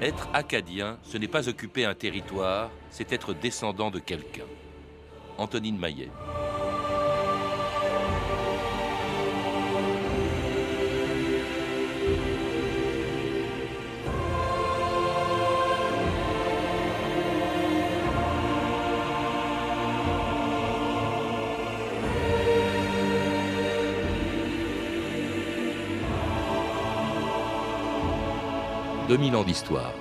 Être acadien, ce n'est pas occuper un territoire, c'est être descendant de quelqu'un. Antonine Maillet. 2000 ans d'histoire.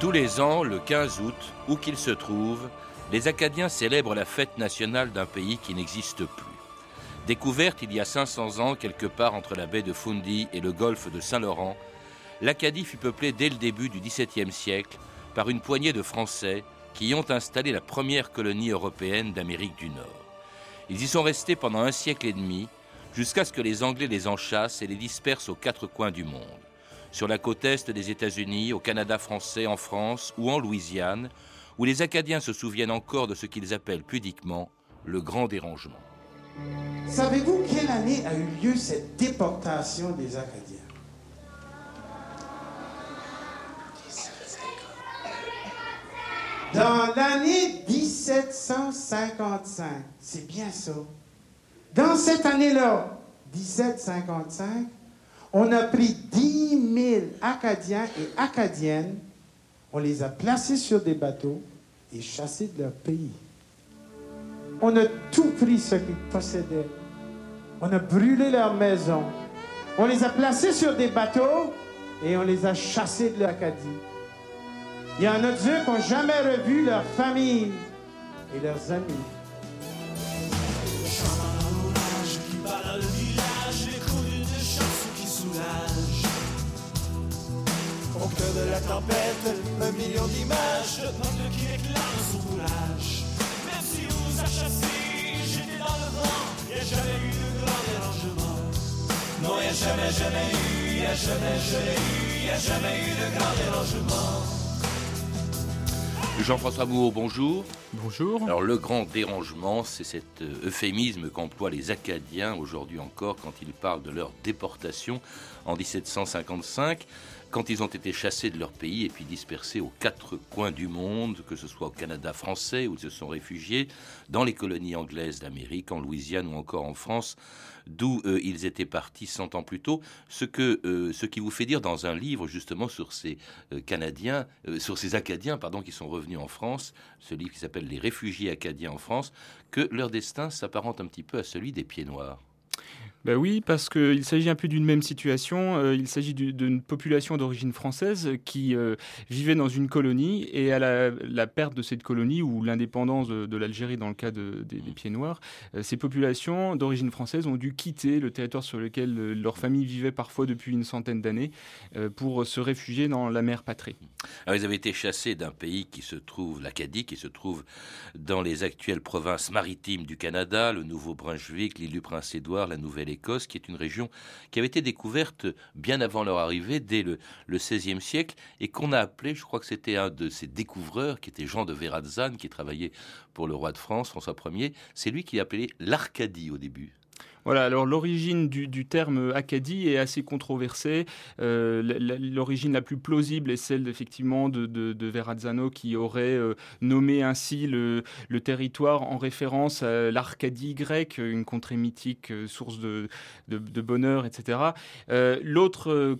Tous les ans, le 15 août, où qu'il se trouve, les Acadiens célèbrent la fête nationale d'un pays qui n'existe plus. Découverte il y a 500 ans quelque part entre la baie de Fundy et le golfe de Saint-Laurent, l'Acadie fut peuplée dès le début du XVIIe siècle par une poignée de Français qui y ont installé la première colonie européenne d'Amérique du Nord. Ils y sont restés pendant un siècle et demi, jusqu'à ce que les Anglais les enchassent et les dispersent aux quatre coins du monde. Sur la côte est des États-Unis, au Canada français, en France ou en Louisiane, où les Acadiens se souviennent encore de ce qu'ils appellent pudiquement le grand dérangement. Savez-vous quelle année a eu lieu cette déportation des Acadiens? Dans l'année 1755, c'est bien ça. Dans cette année-là, 1755, on a pris 10 000 Acadiens et Acadiennes, on les a placés sur des bateaux et chassés de leur pays. On a tout pris ce qu'ils possédaient. On a brûlé leurs maisons. On les a placés sur des bateaux et on les a chassés de l'Acadie. Il y en a deux qui n'ont jamais revu leur famille et leurs amis. qui dans le village, l'écho d'une chanson qui soulage. Au cœur de la tempête, un million d'images, peuple qui éclate son roulage. Même si on nous a chassés, j'étais dans le vent, a jamais eu de grand dérangement. Non, il n'y a jamais, jamais eu, il n'y a jamais, jamais eu, il n'y a jamais eu de grand dérangement. Jean-François Moreau, bonjour. Bonjour. Alors le grand dérangement, c'est cet euh, euphémisme qu'emploient les Acadiens aujourd'hui encore quand ils parlent de leur déportation en 1755 quand ils ont été chassés de leur pays et puis dispersés aux quatre coins du monde, que ce soit au Canada français où ils se sont réfugiés, dans les colonies anglaises d'Amérique, en Louisiane ou encore en France, d'où euh, ils étaient partis cent ans plus tôt, ce, que, euh, ce qui vous fait dire dans un livre justement sur ces euh, Canadiens, sur ces Acadiens pardon, qui sont revenus en France, ce livre qui s'appelle Les réfugiés acadiens en France, que leur destin s'apparente un petit peu à celui des pieds noirs. Ben oui, parce qu'il s'agit un peu d'une même situation. Euh, il s'agit d'une population d'origine française qui euh, vivait dans une colonie et à la, perte de cette colonie ou l'indépendance de, l'Algérie dans le cas des, Pieds Noirs, euh, ces populations d'origine française ont dû quitter le territoire sur lequel leur famille vivait parfois depuis une centaine d'années pour se réfugier dans la mer patrie. Alors ils avaient été chassés d'un pays qui se trouve, l'Acadie, qui se trouve dans les actuelles provinces maritimes du Canada, le Nouveau-Brunswick, l'île du Prince-Édouard, la Nouvelle Écosse, qui est une région qui avait été découverte bien avant leur arrivée, dès le, XVIe siècle, et qu'on a appelé, je crois que c'était un de ces découvreurs, qui était Jean de Verrazan, qui travaillait pour le roi de France, François Ier, c'est lui qui l'appelait l'Arcadie au début. Voilà, alors l'origine du, terme Acadie est assez controversée. Euh, l'origine la plus plausible est celle effectivement de, de, Verrazzano qui aurait euh, nommé ainsi le, territoire en référence à l'Arcadie grecque, une contrée mythique, euh, source de, bonheur, etc. L'autre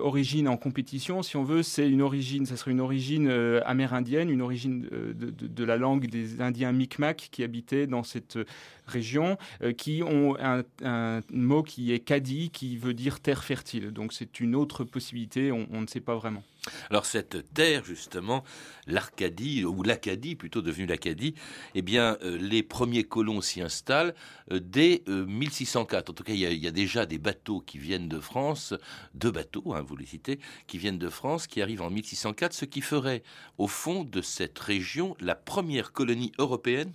origine en compétition, si on veut, c'est une origine, ça serait une origine amérindienne, une origine de, la langue des Indiens Micmac qui habitaient dans cette région, qui ont un, mot qui est kadi, qui veut dire terre fertile. Donc c'est une autre possibilité, on, ne sait pas vraiment. Alors cette terre, justement, l'Arcadie, ou l'Acadie, plutôt devenue l'Acadie, eh bien, euh, les premiers colons s'y installent euh, dès 1604. Euh, en tout cas, il y, a, déjà des bateaux qui viennent de France, deux bateaux, hein, vous les citez, qui viennent de France, qui arrivent en 1604, ce qui ferait, au fond de cette région, la première colonie européenne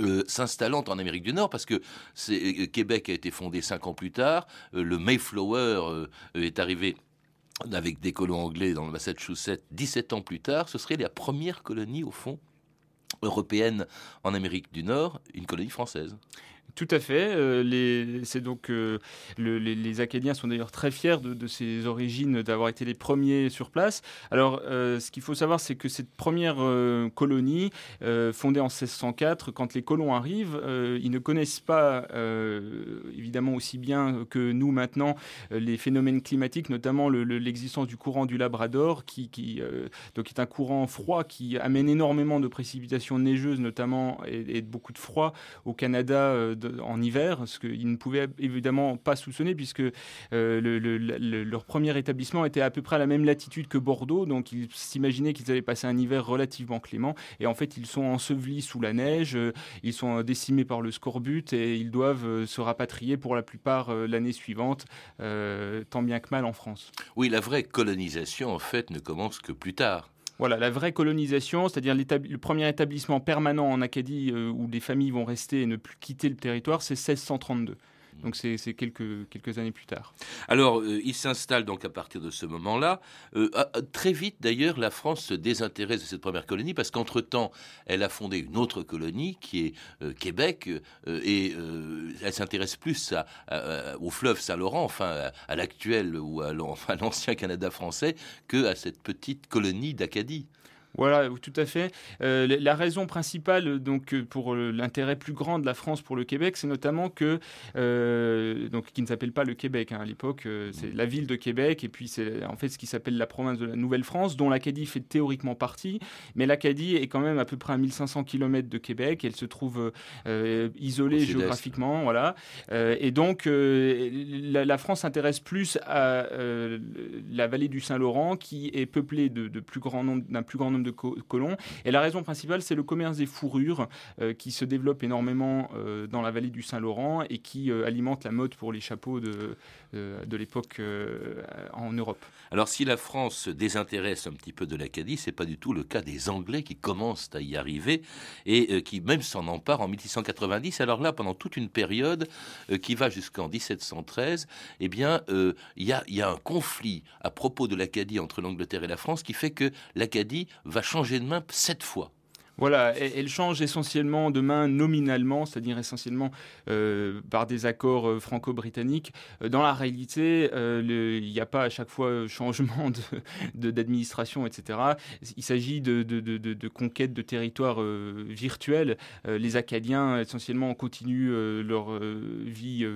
euh, s'installant en Amérique du Nord, parce que euh, Québec a été fondé cinq ans plus tard, euh, le Mayflower est arrivé avec des colons anglais dans le Massachusetts 17 ans plus tard, ce serait la première colonie, au fond, européenne en Amérique du Nord, une colonie française. Tout à fait. Euh, c'est donc euh, les, Acadiens sont d'ailleurs très fiers de, ces origines, d'avoir été les premiers sur place. Alors, euh, ce qu'il faut savoir, c'est que cette première colonie, fondée en 1604, quand les colons arrivent, ils ne connaissent pas évidemment aussi bien que nous maintenant les phénomènes climatiques, notamment l'existence du courant du Labrador, qui, donc est un courant froid qui amène énormément de précipitations neigeuses, notamment et beaucoup de froid au Canada en hiver, ce qu'ils ne pouvaient évidemment pas soupçonner puisque euh, leur premier établissement était à peu près à la même latitude que Bordeaux, donc ils s'imaginaient qu'ils allaient passer un hiver relativement clément. Et en fait, ils sont ensevelis sous la neige, euh, ils sont décimés par le scorbut et ils doivent euh, se rapatrier pour la plupart l'année suivante, tant bien que mal en France. Oui, la vraie colonisation, en fait, ne commence que plus tard. Voilà, la vraie colonisation, c'est-à-dire le premier établissement permanent en Acadie euh, où les familles vont rester et ne plus quitter le territoire, c'est 1632. Donc c'est quelques, quelques années plus tard. Alors, euh, il s'installe donc à partir de ce moment-là. Euh, très vite, d'ailleurs, la France se désintéresse de cette première colonie parce qu'entre-temps, elle a fondé une autre colonie qui est euh, Québec et elle s'intéresse plus au fleuve Saint-Laurent, enfin à, l'actuel ou à l'ancien Canada français, que à cette petite colonie d'Acadie. Voilà, tout à fait. Euh, la raison principale donc euh, pour l'intérêt plus grand de la France pour le Québec, c'est notamment que euh, donc qui ne s'appelle pas le Québec hein, à l'époque, c'est la ville de Québec et puis c'est en fait ce qui s'appelle la province de la Nouvelle-France, dont l'Acadie fait théoriquement partie, mais l'Acadie est quand même à peu près à 1500 km de Québec. Elle se trouve isolée géographiquement, voilà. et donc la, France s'intéresse plus à la vallée du Saint-Laurent, qui est peuplée de, de plus grand nombre d'un plus grand nombre de colons. Et la raison principale, c'est le commerce des fourrures euh, qui se développe énormément euh, dans la vallée du Saint-Laurent et qui euh, alimente la mode pour les chapeaux de, de l'époque en Europe. Alors si la France se désintéresse un petit peu de l'Acadie, c'est pas du tout le cas des Anglais qui commencent à y arriver et qui même s'en emparent en 1690. Alors là, pendant toute une période qui va jusqu'en 1713, eh bien, il y, a, y a un conflit à propos de l'Acadie entre l'Angleterre et la France qui fait que l'Acadie va changer de main sept fois. Voilà, elle change essentiellement de main nominalement, c'est-à-dire essentiellement euh, par des accords euh, franco-britanniques. Euh, dans la réalité, il n'y a pas à chaque fois changement d'administration, de, etc. Il s'agit de, de, de, conquête de territoires virtuels. les Acadiens, essentiellement, continuent leur vie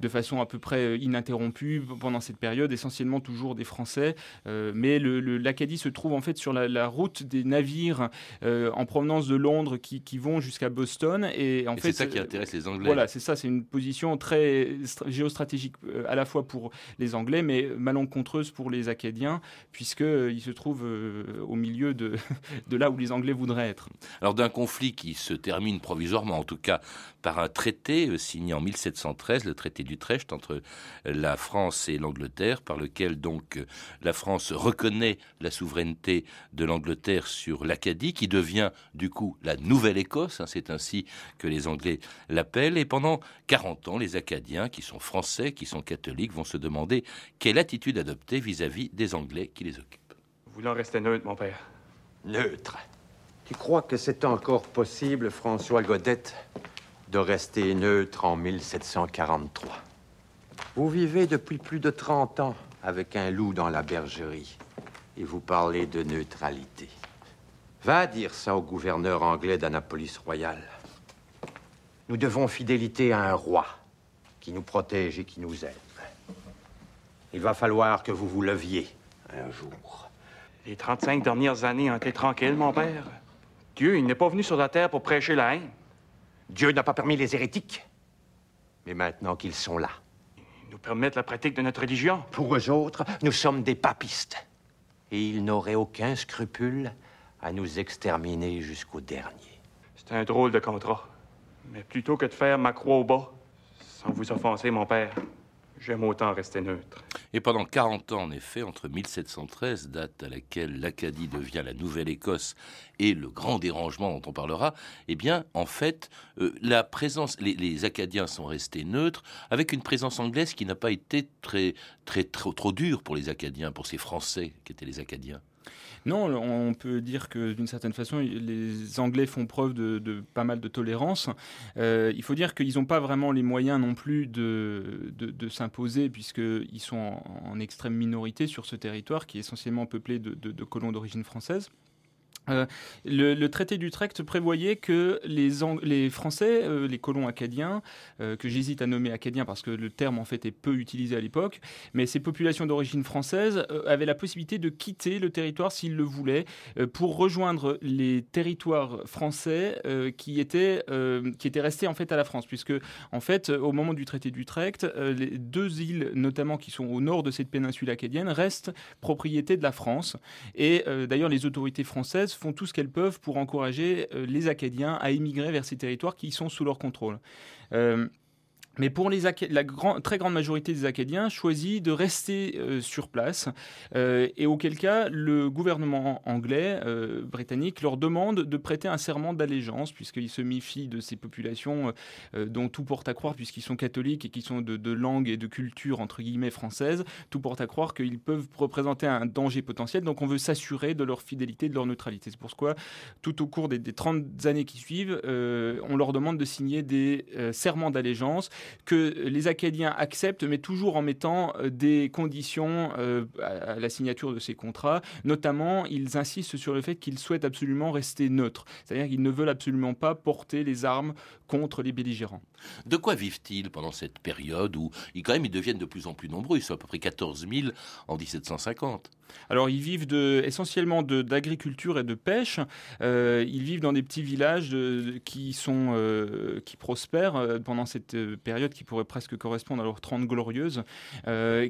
de façon à peu près ininterrompue pendant cette période, essentiellement toujours des Français. mais l'Acadie se trouve en fait sur la, la route des navires en provenance de Londres qui, vont jusqu'à Boston. Et en fait, c'est ça qui intéresse les Anglais. Voilà, c'est ça. C'est une position très géostratégique euh, à la fois pour les Anglais, mais malencontreuse pour les Acadiens, puisqu'ils euh, se trouvent euh, au milieu de, de là où les Anglais voudraient être. Alors d'un conflit qui se termine provisoirement, en tout cas par un traité signé en 1713, le traité d'Utrecht entre la France et l'Angleterre, par lequel donc la France reconnaît la souveraineté de l'Angleterre sur l'Acadie, qui devient du coup la Nouvelle-Écosse, hein, c'est ainsi que les Anglais l'appellent, et pendant 40 ans, les Acadiens, qui sont français, qui sont catholiques, vont se demander quelle attitude adopter vis-à-vis des Anglais qui les occupent. Voulant rester neutre, mon père? Neutre Tu crois que c'est encore possible, François Godette, de rester neutre en 1743 Vous vivez depuis plus de 30 ans avec un loup dans la bergerie et vous parlez de neutralité. Va dire ça au gouverneur anglais d'Annapolis Royal. Nous devons fidélité à un roi qui nous protège et qui nous aime. Il va falloir que vous vous leviez un jour. Les 35 dernières années ont été tranquilles, mon père. Dieu, il n'est pas venu sur la terre pour prêcher la haine. Dieu n'a pas permis les hérétiques. Mais maintenant qu'ils sont là. Ils nous permettent la pratique de notre religion. Pour eux autres, nous sommes des papistes. Et ils n'auraient aucun scrupule à nous exterminer jusqu'au dernier. C'est un drôle de contrat. Mais plutôt que de faire ma croix au bas, sans vous offenser, mon père, j'aime autant rester neutre. Et pendant 40 ans, en effet, entre 1713, date à laquelle l'Acadie devient la Nouvelle-Écosse, et le grand dérangement dont on parlera, eh bien, en fait, euh, la présence, les, Acadiens sont restés neutres, avec une présence anglaise qui n'a pas été très, très, trop, trop dure pour les Acadiens, pour ces Français qui étaient les Acadiens. Non, on peut dire que d'une certaine façon, les Anglais font preuve de, pas mal de tolérance. Euh, il faut dire qu'ils n'ont pas vraiment les moyens non plus de, s'imposer, puisqu'ils sont en, extrême minorité sur ce territoire qui est essentiellement peuplé de colons d'origine française. Euh, le, traité d'Utrecht prévoyait que les, les Français, euh, les colons acadiens, euh, que j'hésite à nommer acadiens parce que le terme en fait est peu utilisé à l'époque, mais ces populations d'origine française avaient la possibilité de quitter le territoire s'ils le voulaient pour rejoindre les territoires français qui étaient qui étaient restés en fait à la France, puisque en fait au moment du traité d'Utrecht, les deux îles notamment qui sont au nord de cette péninsule acadienne restent propriété de la France. Et d'ailleurs les autorités françaises font tout ce qu'elles peuvent pour encourager euh, les Acadiens à émigrer vers ces territoires qui sont sous leur contrôle. Euh, mais pour les la très grande majorité des Acadiens choisit de rester euh, sur place euh, et auquel cas le gouvernement anglais, euh, britannique, leur demande de prêter un serment d'allégeance puisqu'ils se méfient de ces populations dont tout porte à croire, puisqu'ils sont catholiques et qui sont de, langue et de culture entre guillemets française, tout porte à croire qu'ils peuvent représenter un danger potentiel. Donc on veut s'assurer de leur fidélité, de leur neutralité. C'est pourquoi tout au cours des, des 30 années qui suivent, on leur demande de signer des serments d'allégeance que les Acadiens acceptent, mais toujours en mettant euh, des conditions euh, à la signature de ces contrats. Notamment, ils insistent sur le fait qu'ils souhaitent absolument rester neutres, c'est-à-dire qu'ils ne veulent absolument pas porter les armes contre les belligérants. De quoi vivent-ils pendant cette période où ils, quand même ils deviennent de plus en plus nombreux? Ils sont à peu près 14 000 en 1750. Alors ils vivent essentiellement d'agriculture et de pêche. Euh, ils vivent dans des petits villages qui sont qui prospèrent pendant cette période qui pourrait presque correspondre à leurs 30 glorieuses. Euh,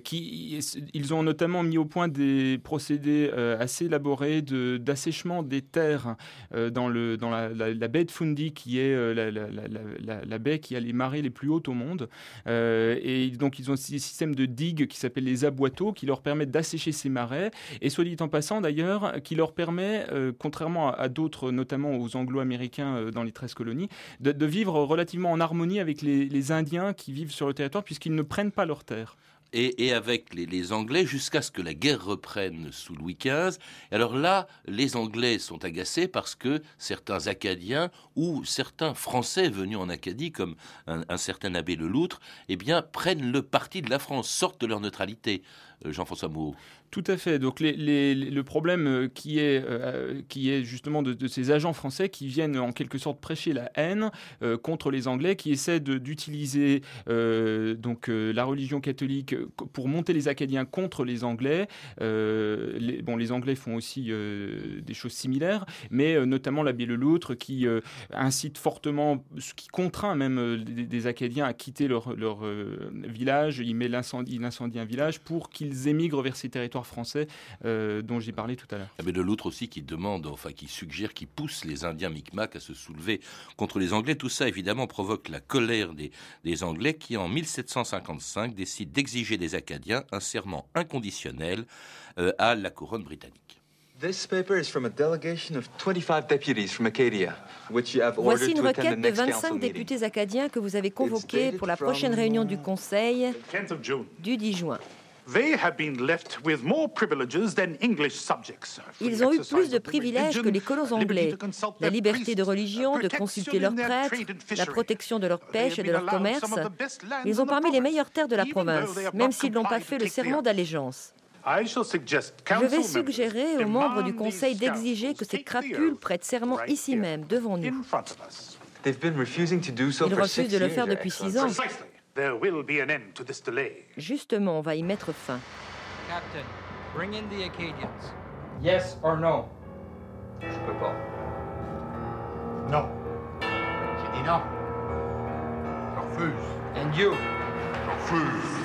ils ont notamment mis au point des procédés euh, assez élaborés d'assèchement des terres euh, dans, le, dans la, baie de Fundy, qui est la, baie qui a les marées les plus hautes au monde. et donc ils ont un système de digues qui s'appelle les aboiteaux, qui leur permettent d'assécher ces marais. Et soit dit en passant d'ailleurs, qui leur permet, contrairement à, d'autres, notamment aux anglo-américains dans les 13 colonies, de, vivre relativement en harmonie avec les, Indiens qui vivent sur le territoire puisqu'ils ne prennent pas leurs terres. Et, avec les, Anglais jusqu'à ce que la guerre reprenne sous Louis XV. Alors là, les Anglais sont agacés parce que certains Acadiens ou certains Français venus en Acadie, comme un, certain abbé Leloutre, eh bien, prennent le parti de la France, sortent de leur neutralité. Euh, Jean-François. Tout à fait. Donc le problème euh, qui est, euh, qui est justement de, ces agents français qui viennent en quelque sorte prêcher la haine contre les Anglais, qui essaient d'utiliser donc la religion catholique pour monter les Acadiens contre les Anglais. les, bon, les Anglais font aussi des choses similaires, mais notamment l'abbé Leloutre qui incite fortement, ce qui contraint même des, Acadiens à quitter leur, village. Il met l'incendie, il incendie un village pour qu'ils émigrent vers ces territoires français euh, dont j'ai parlé tout à l'heure. Ah, mais de l'autre aussi qui demande, enfin qui suggère, qui pousse les Indiens Micmac à se soulever contre les Anglais. Tout ça évidemment provoque la colère des, des Anglais qui en 1755 décident d'exiger des Acadiens un serment inconditionnel euh, à la couronne britannique. Voici une requête de 25 députés acadiens que vous avez convoqués pour la prochaine réunion du Conseil du 10 juin. Ils ont eu plus de privilèges que les colons anglais. La liberté de religion, de consulter leurs prêtres, la protection de leur pêche et de leur commerce. Ils ont parmi les meilleures terres de la province, même s'ils n'ont pas fait le serment d'allégeance. Je vais suggérer aux membres du Conseil d'exiger que ces crapules prêtent serment ici même, devant nous. Ils refusent de le faire depuis six ans. There will be an end to this delay. Justement, on va y mettre fin. Captain, bring in the Acadians. Yes or no? Je peux pas. Non. J'ai dit non. Je refuse. And you? Je refuse.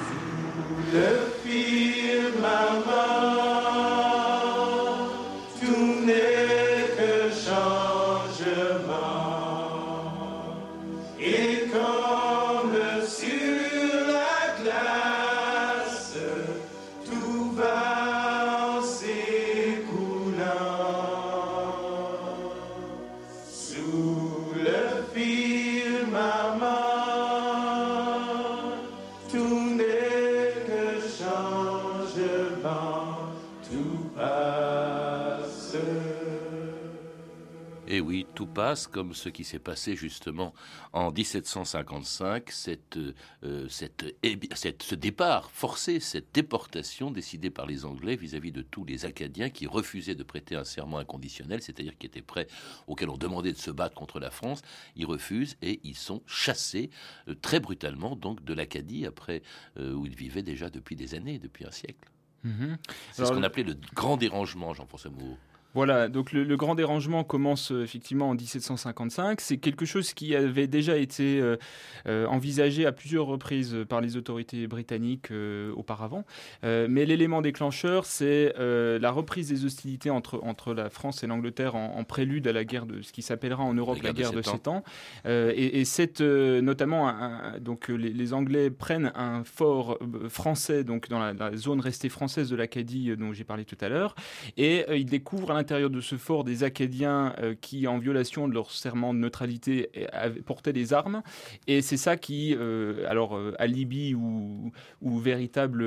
Le fil, maman. Passe comme ce qui s'est passé justement en 1755, cette, euh, cette, cette, ce départ forcé, cette déportation décidée par les Anglais vis-à-vis de tous les Acadiens qui refusaient de prêter un serment inconditionnel, c'est-à-dire qui étaient prêts, auxquels on demandait de se battre contre la France. Ils refusent et ils sont chassés euh, très brutalement donc de l'Acadie après euh, où ils vivaient déjà depuis des années, depuis un siècle. Mhm. C'est ce qu'on appelait le grand dérangement, Jean-François Moreau. Voilà, donc le, grand dérangement commence euh, effectivement en 1755. C'est quelque chose qui avait déjà été euh, euh, envisagé à plusieurs reprises par les autorités britanniques auparavant. mais l'élément déclencheur, c'est la reprise des hostilités entre, entre la France et l'Angleterre en, prélude à la guerre de ce qui s'appellera en Europe la, guerre de Sept ans. et, c'est notamment donc les, Anglais prennent un fort français donc dans la, zone restée française de l'Acadie dont j'ai parlé tout à l'heure, et ils découvrent l'intérieur de ce fort des Acadiens euh, qui, en violation de leur serment de neutralité, portaient des armes. Et c'est ça qui, euh, alors, euh, alibi ou, ou véritable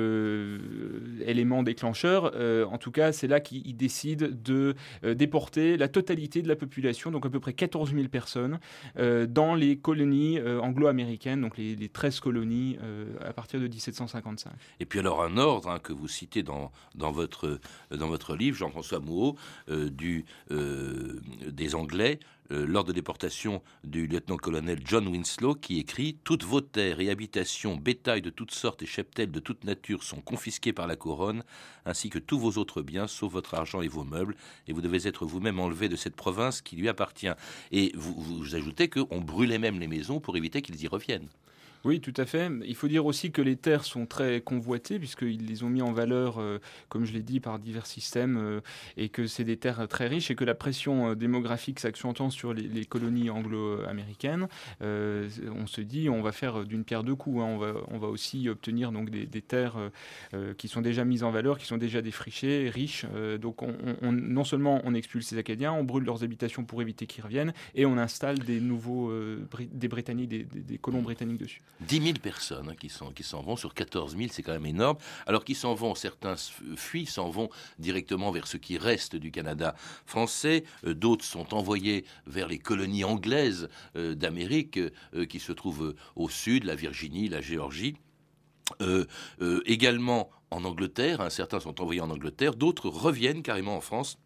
élément déclencheur, en tout cas, c'est là qu'ils décident de déporter la totalité de la population, donc à peu près 14 000 personnes, dans les colonies anglo-américaines, donc les, 13 colonies à partir de 1755. Et puis alors un ordre hein, que vous citez dans, dans, votre, dans votre livre, Jean-François Mouot, du, euh, des Anglais euh, lors de déportation du lieutenant-colonel John Winslow qui écrit Toutes vos terres et habitations, bétail de toutes sortes et cheptels de toute nature sont confisqués par la couronne, ainsi que tous vos autres biens, sauf votre argent et vos meubles, et vous devez être vous-même enlevé de cette province qui lui appartient. Et vous ajoutez qu'on brûlait même les maisons pour éviter qu'ils y reviennent. Oui, tout à fait. Il faut dire aussi que les terres sont très convoitées, puisqu'ils les ont mis en valeur, euh, comme je l'ai dit, par divers systèmes, euh, et que c'est des terres très riches, et que la pression euh, démographique s'accentuant sur les, colonies anglo-américaines. on se dit, on va faire d'une pierre deux coups. Hein. On, va, on va aussi obtenir donc des, terres qui sont déjà mises en valeur, qui sont déjà défrichées, riches. donc on, non seulement on expulse ces Acadiens, on brûle leurs habitations pour éviter qu'ils reviennent, et on installe des nouveaux, des Britanniques, des colons britanniques dessus. 10 000 personnes hein, qui s'en vont sur 14 000, c'est quand même énorme. Alors qu'ils s'en vont, certains fuient, s'en vont directement vers ce qui reste du Canada français. Euh, d'autres sont envoyés vers les colonies anglaises euh, d'Amérique euh, qui se trouvent au sud, la Virginie, la Géorgie. également en Angleterre, hein, certains sont envoyés en Angleterre, d'autres reviennent carrément en France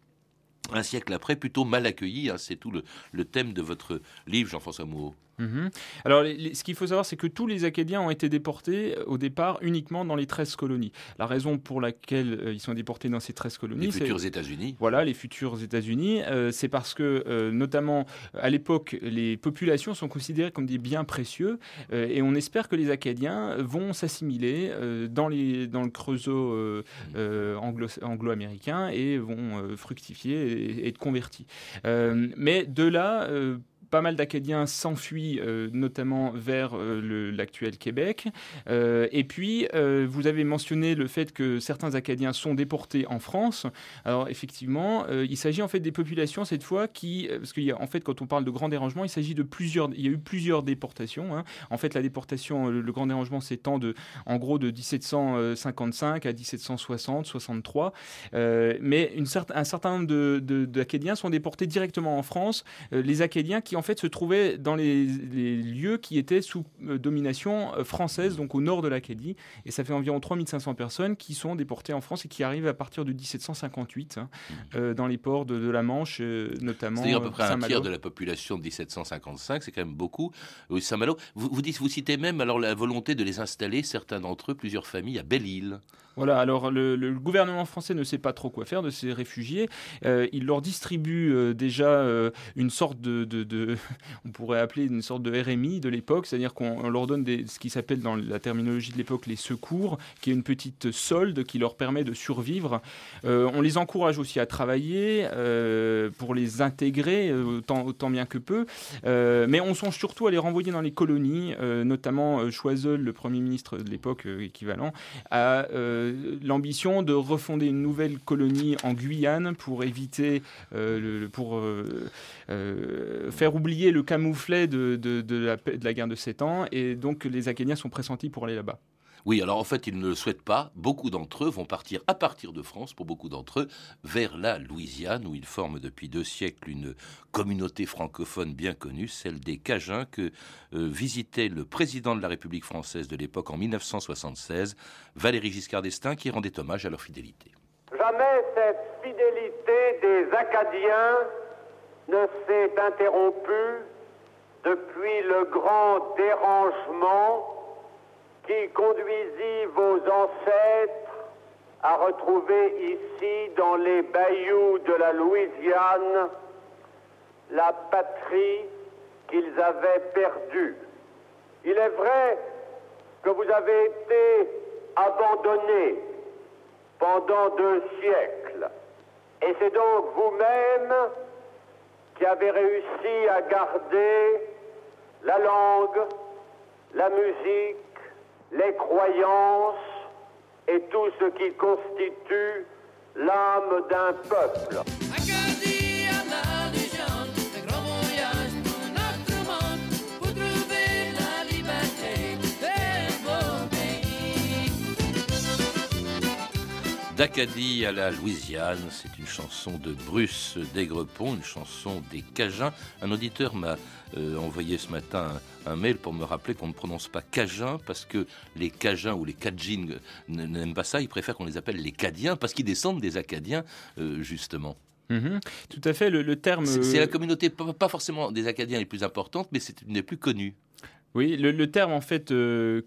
un siècle après, plutôt mal accueillis. Hein. c'est tout le, le, thème de votre livre, Jean-François Mouot. Mhm. Alors, ce qu'il faut savoir, c'est que tous les Acadiens ont été déportés euh, au départ uniquement dans les 13 colonies. La raison pour laquelle euh, ils sont déportés dans ces 13 colonies, les futurs États-Unis. Voilà, les futurs États-Unis, euh, c'est parce que, notamment à l'époque, les populations sont considérées comme des biens précieux, et on espère que les Acadiens vont s'assimiler dans, les, dans le creusot anglo-américain et vont fructifier et, et être convertis. mais de là pas mal d'Acadiens s'enfuient euh, notamment vers euh, l'actuel Québec. Euh, et puis, vous avez mentionné le fait que certains Acadiens sont déportés en France. Alors, effectivement, il s'agit en fait des populations cette fois qui, parce qu'en fait, quand on parle de grand dérangement, il s'agit de plusieurs, il y a eu plusieurs déportations. Hein. En fait, la déportation, le, grand dérangement s'étend de, en gros, de 1755 à 1760, 63. mais un certain nombre d'Acadiens de, sont déportés directement en France. les Acadiens qui en fait se trouvaient dans les, lieux qui étaient sous euh, domination euh, française, donc au nord de l'Acadie. Et ça fait environ 3500 personnes qui sont déportées en France et qui arrivent à partir de 1758 hein, mmh. euh, dans les ports de, la Manche, notamment. C'est-à-dire à peu près un tiers de la population de 1755, c'est quand même beaucoup. Saint-Malo, vous, vous, dites, vous citez même alors la volonté de les installer, certains d'entre eux, plusieurs familles, à Belle-Île. Voilà, alors le, gouvernement français ne sait pas trop quoi faire de ces réfugiés. il leur distribue déjà une sorte de, on pourrait appeler une sorte de RMI de l'époque, c'est-à-dire qu'on leur donne des, ce qui s'appelle dans la terminologie de l'époque les secours, qui est une petite solde qui leur permet de survivre. Euh, on les encourage aussi à travailler euh, pour les intégrer euh, autant, bien que peu, mais on songe surtout à les renvoyer dans les colonies, notamment Choiseul, le Premier ministre de l'époque équivalent, a l'ambition de refonder une nouvelle colonie en Guyane pour éviter, pour faire oublier le camouflet de, de, la, de, la, guerre de 7 ans, et donc les Acadiens sont pressentis pour aller là-bas. Oui, alors en fait, ils ne le souhaitent pas. Beaucoup d'entre eux vont partir à partir de France, pour beaucoup d'entre eux, vers la Louisiane, où ils forment depuis deux siècles une communauté francophone bien connue, celle des Cajuns, que euh, visitait le président de la République française de l'époque en 1976, Valéry Giscard d'Estaing, qui rendait hommage à leur fidélité. Jamais cette fidélité des Acadiens ne s'est interrompue depuis le grand dérangement qui conduisit vos ancêtres à retrouver ici, dans les bayous de la Louisiane, la patrie qu'ils avaient perdue. Il est vrai que vous avez été abandonnés pendant deux siècles, et c'est donc vous-même qui avez réussi à garder la langue, la musique, les croyances et tout ce qui constitue l'âme d'un peuple. D'Acadie à la Louisiane, c'est une chanson de Bruce d'Aigrepont, une chanson des Cajuns. Un auditeur m'a euh, envoyé ce matin un, mail pour me rappeler qu'on ne prononce pas Cajun parce que les Cajuns ou les Cajins n'aiment pas ça, ils préfèrent qu'on les appelle les Cadiens parce qu'ils descendent des Acadiens, euh, justement. Mhm. Tout à fait, le, terme... C'est la communauté, pas forcément des Acadiens les plus importantes, mais c'est une des plus connues. Oui, le, terme en fait euh,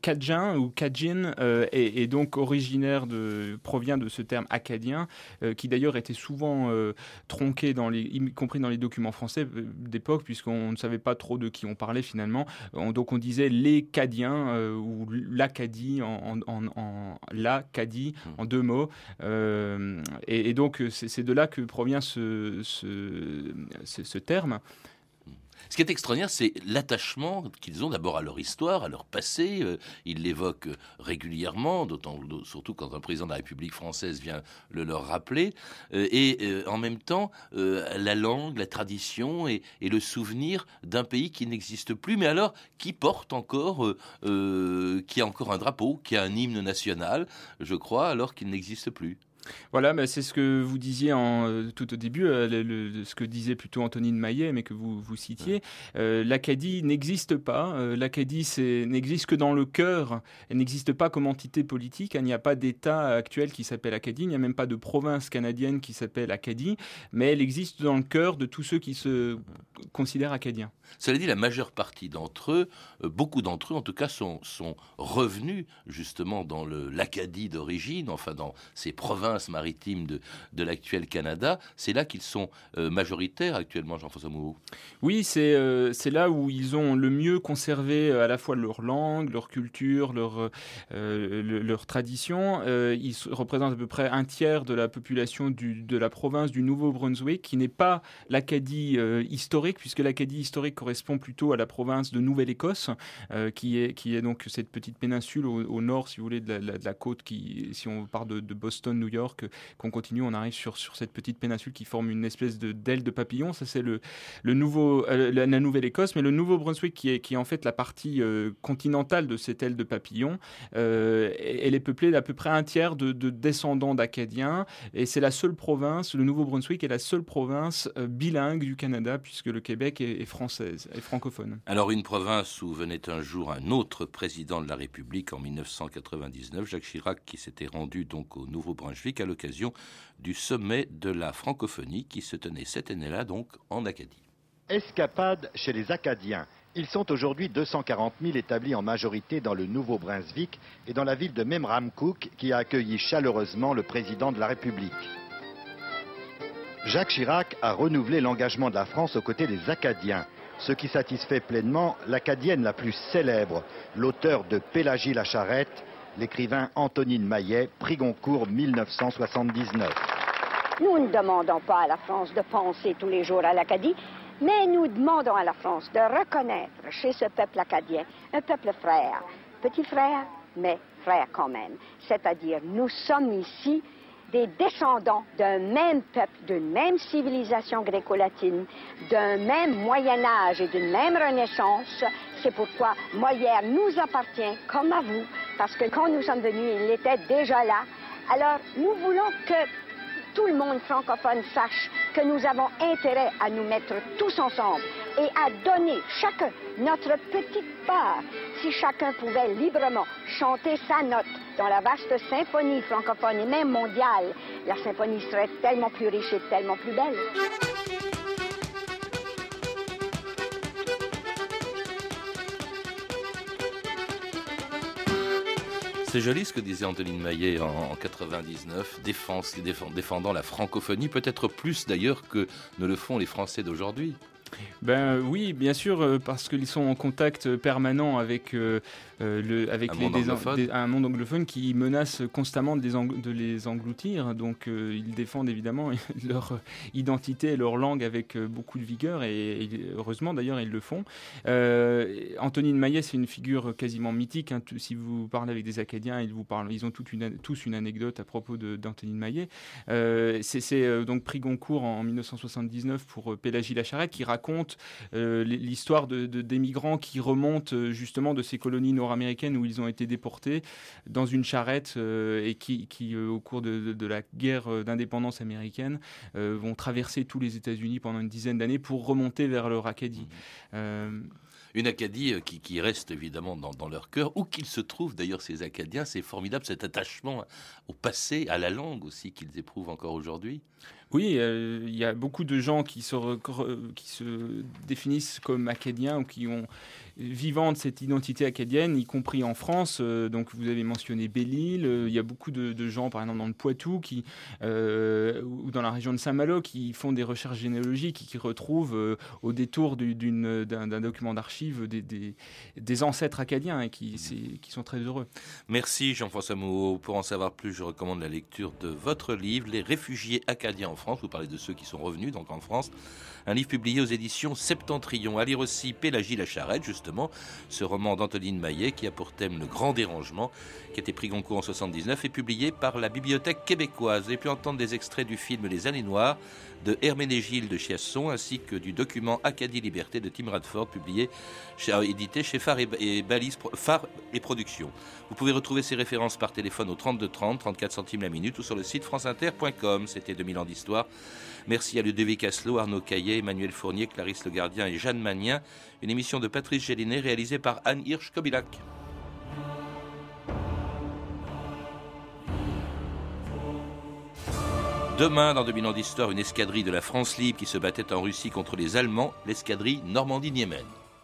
ou Kajin euh, est, donc originaire de provient de ce terme acadien euh, qui d'ailleurs était souvent euh, tronqué dans les y compris dans les documents français d'époque puisqu'on ne savait pas trop de qui on parlait finalement. donc on disait les Cadiens ou l'Acadie en, en, en, l'Acadie hmm. en deux mots. Et, donc c'est de là que provient ce, ce, ce terme. Ce qui est extraordinaire, c'est l'attachement qu'ils ont d'abord à leur histoire, à leur passé. Euh, ils l'évoquent régulièrement, d'autant surtout quand un président de la République française vient le leur rappeler. Euh, et euh, en même temps, la langue, la tradition et le souvenir d'un pays qui n'existe plus, mais alors qui porte encore, qui a encore un drapeau, qui a un hymne national, je crois, alors qu'il n'existe plus. Voilà, mais c'est ce que vous disiez en, euh, tout au début, euh, ce que disait plutôt Antonine Maillet, mais que vous, vous citiez. Euh, L'Acadie n'existe pas. L'Acadie n'existe que dans le cœur. Elle n'existe pas comme entité politique. Il n'y a pas d'État actuel qui s'appelle Acadie. Il n'y a même pas de province canadienne qui s'appelle Acadie. Mais elle existe dans le cœur de tous ceux qui se considèrent acadiens. Cela dit, la majeure partie d'entre eux, beaucoup d'entre eux en tout cas, sont, sont revenus justement dans l'Acadie d'origine, enfin dans ces provinces maritime de, de l'actuel Canada. C'est là qu'ils sont euh, majoritaires actuellement, Jean-François Moreau. Oui, c'est euh, là où ils ont le mieux conservé euh, à la fois leur langue, leur culture, leur, leur tradition. ils représentent à peu près un tiers de la population du, de la province du Nouveau-Brunswick, qui n'est pas l'Acadie historique, puisque l'Acadie historique correspond plutôt à la province de Nouvelle-Écosse, qui, est, qui est donc cette petite péninsule au, nord, si vous voulez, de la, côte, qui, si on part de, de Boston, New York, qu'on continue, on arrive sur, sur cette petite péninsule qui forme une espèce de d'aile de papillon. Ça, c'est le, le nouveau, euh, la, Nouvelle-Écosse, mais le Nouveau-Brunswick qui est, qui est en fait la partie euh, continentale de cette aile de papillon. Euh, elle est peuplée d'à peu près un tiers de, descendants d'Acadiens et c'est la seule province, le Nouveau-Brunswick est la seule province bilingue du Canada puisque le Québec est, est française, est francophone. Alors une province où venait un jour un autre président de la République en 1999, Jacques Chirac, qui s'était rendu donc au Nouveau-Brunswick à l'occasion du sommet de la francophonie qui se tenait cette année-là donc en Acadie. Escapade chez les Acadiens. Ils sont aujourd'hui 240 000 établis en majorité dans le Nouveau-Brunswick et dans la ville de Memramcook qui a accueilli chaleureusement le président de la République. Jacques Chirac a renouvelé l'engagement de la France aux côtés des Acadiens, ce qui satisfait pleinement l'Acadienne la plus célèbre, l'auteur de Pélagie la Charrette, l'écrivain Antonine Maillet, prix Goncourt 1979. Nous ne demandons pas à la France de penser tous les jours à l'Acadie, mais nous demandons à la France de reconnaître chez ce peuple acadien un peuple frère, petit frère, mais frère quand même. C'est-à-dire, nous sommes ici des descendants d'un même peuple, d'une même civilisation gréco-latine, d'un même Moyen Âge et d'une même Renaissance. C'est pourquoi Molière nous appartient comme à vous, parce que quand nous sommes venus, il était déjà là. Alors, nous voulons que tout le monde francophone sache que nous avons intérêt à nous mettre tous ensemble et à donner chacun notre petite part. Si chacun pouvait librement chanter sa note dans la vaste symphonie francophone et même mondiale, la symphonie serait tellement plus riche et tellement plus belle. C'est joli ce que disait Antoine Maillet en, 99, défendant la francophonie, peut-être plus d'ailleurs que ne le font les Français d'aujourd'hui. Ben oui, bien sûr, euh, parce qu'ils sont en contact permanent avec euh, euh, le, avec un, les, monde un monde anglophone qui menace constamment de les, de les engloutir. Donc ils défendent évidemment leur identité et leur langue avec beaucoup de vigueur et, heureusement d'ailleurs ils le font. Antonine Maillet, c'est une figure quasiment mythique. Hein. Si vous parlez avec des Acadiens, ils vous parlent, ils ont toute une, tous une anecdote à propos d'Antonine Maillet. c'est donc prix Goncourt en, 1979 pour Pélagie Lacharette qui raconte euh, l'histoire de, des migrants qui remontent euh, justement de ces colonies nord-américaines où ils ont été déportés dans une charrette euh, et qui, qui au cours de, de la guerre d'indépendance américaine, vont traverser tous les États-Unis pendant une dizaine d'années pour remonter vers leur Acadie. Mmh. Une Acadie qui, qui reste évidemment dans, dans leur cœur, où qu'ils se trouvent d'ailleurs ces Acadiens, c'est formidable cet attachement au passé, à la langue aussi qu'ils éprouvent encore aujourd'hui? Oui, euh, il y a beaucoup de gens qui se, définissent comme acadiens ou qui ont vivant cette identité acadienne, y compris en France. Euh, donc vous avez mentionné Belle-Île. Euh, il y a beaucoup de, gens, par exemple dans le Poitou, ou dans la région de Saint-Malo, qui font des recherches généalogiques et qui retrouvent au détour d'un document d'archives des, ancêtres acadiens et qui, sont très heureux. Merci Jean-François Mouot. Pour en savoir plus, je recommande la lecture de votre livre, Les réfugiés acadiens en France. Vous parlez de ceux qui sont revenus donc en France. Un livre publié aux éditions Septentrion. À lire aussi Pélagie la Charrette, justement, ce roman d'Antoline Maillet qui a pour thème Le Grand Dérangement, qui a été pris Goncourt en 79 et publié par la Bibliothèque québécoise. Et puis entendre des extraits du film Les Années Noires de Herménégilde de Chiasson ainsi que du document Acadie Liberté de Tim Radford publié, euh, édité chez Phare et, Phare et Productions. Vous pouvez retrouver ces références par téléphone au 32 30, 34 centimes la minute ou sur le site franceinter.com. C'était 2000 ans d'histoire. Merci à Ludovic Asselot, Arnaud Caillet, Emmanuel Fournier, Clarisse Le Gardien et Jeanne Magnien. Une émission de Patrice Gélinet réalisée par Anne Hirsch-Kobilac. Demain, dans 2000 ans d'histoire, une escadrille de la France libre qui se battait en Russie contre les Allemands, l'escadrille Normandie-Niemen.